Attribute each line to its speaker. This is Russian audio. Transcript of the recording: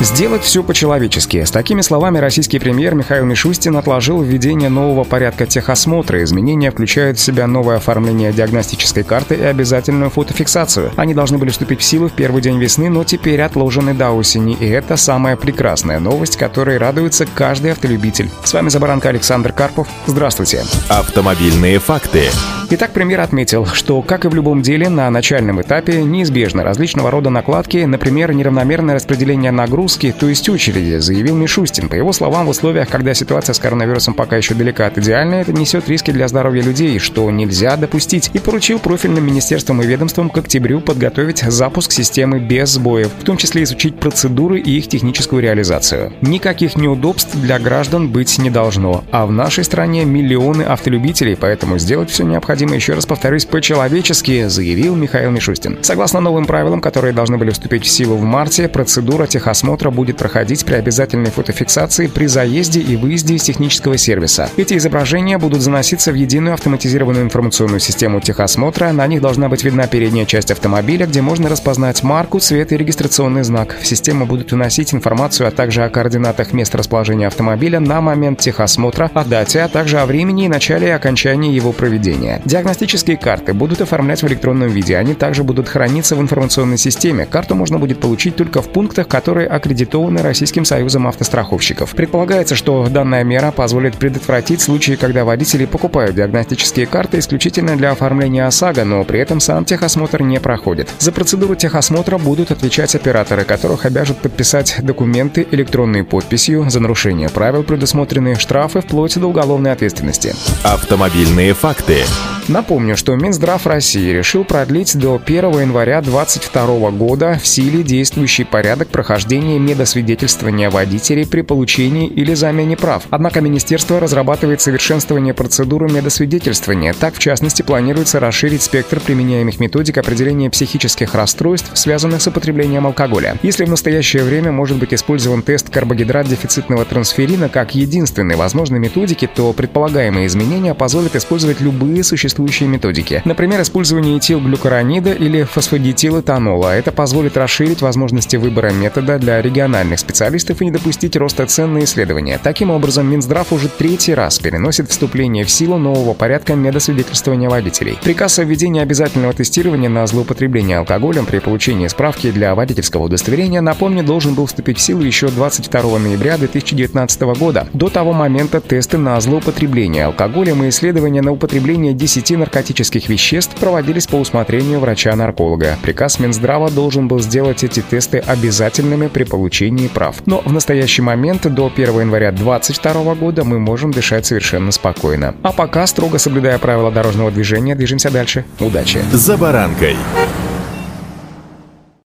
Speaker 1: Сделать все по-человечески. С такими словами российский премьер Михаил Мишустин отложил введение нового порядка техосмотра. Изменения включают в себя новое оформление диагностической карты и обязательную фотофиксацию. Они должны были вступить в силу в первый день весны, но теперь отложены до осени. И это самая прекрасная новость, которой радуется каждый автолюбитель. С вами Забаранка Александр Карпов. Здравствуйте.
Speaker 2: Автомобильные факты.
Speaker 1: Итак, премьер отметил, что, как и в любом деле, на начальном этапе неизбежно различного рода накладки, например, неравномерное распределение нагрузки, то есть очереди, заявил Мишустин. По его словам, в условиях, когда ситуация с коронавирусом пока еще далека от идеальной, это несет риски для здоровья людей, что нельзя допустить, и поручил профильным министерствам и ведомствам к октябрю подготовить запуск системы без сбоев, в том числе изучить процедуры и их техническую реализацию. Никаких неудобств для граждан быть не должно, а в нашей стране миллионы автолюбителей, поэтому сделать все необходимо необходимо, еще раз повторюсь, по-человечески, заявил Михаил Мишустин. Согласно новым правилам, которые должны были вступить в силу в марте, процедура техосмотра будет проходить при обязательной фотофиксации при заезде и выезде из технического сервиса. Эти изображения будут заноситься в единую автоматизированную информационную систему техосмотра. На них должна быть видна передняя часть автомобиля, где можно распознать марку, цвет и регистрационный знак. В систему будут вносить информацию, а также о координатах места расположения автомобиля на момент техосмотра, о дате, а также о времени и начале и окончании его проведения. Диагностические карты будут оформлять в электронном виде, они также будут храниться в информационной системе. Карту можно будет получить только в пунктах, которые аккредитованы Российским союзом автостраховщиков. Предполагается, что данная мера позволит предотвратить случаи, когда водители покупают диагностические карты исключительно для оформления ОСАГО, но при этом сам техосмотр не проходит. За процедуру техосмотра будут отвечать операторы, которых обяжут подписать документы электронной подписью. За нарушение правил предусмотрены штрафы вплоть до уголовной ответственности.
Speaker 2: Автомобильные факты.
Speaker 1: Напомню, что Минздрав России решил продлить до 1 января 2022 года в силе действующий порядок прохождения медосвидетельствования водителей при получении или замене прав. Однако министерство разрабатывает совершенствование процедуры медосвидетельствования. Так, в частности, планируется расширить спектр применяемых методик определения психических расстройств, связанных с употреблением алкоголя. Если в настоящее время может быть использован тест карбогидрат дефицитного трансферина как единственной возможной методики, то предполагаемые изменения позволят использовать любые существующие существующие методики. Например, использование этилглюкоронида или фосфодиэтилэтанола. Это позволит расширить возможности выбора метода для региональных специалистов и не допустить роста цен на исследования. Таким образом, Минздрав уже третий раз переносит вступление в силу нового порядка медосвидетельствования водителей. Приказ о введении обязательного тестирования на злоупотребление алкоголем при получении справки для водительского удостоверения, напомню, должен был вступить в силу еще 22 ноября 2019 года. До того момента тесты на злоупотребление алкоголем и исследования на употребление 10 10 наркотических веществ проводились по усмотрению врача-нарколога. Приказ Минздрава должен был сделать эти тесты обязательными при получении прав. Но в настоящий момент до 1 января 2022 года мы можем дышать совершенно спокойно. А пока, строго соблюдая правила дорожного движения, движемся дальше. Удачи!
Speaker 2: За баранкой!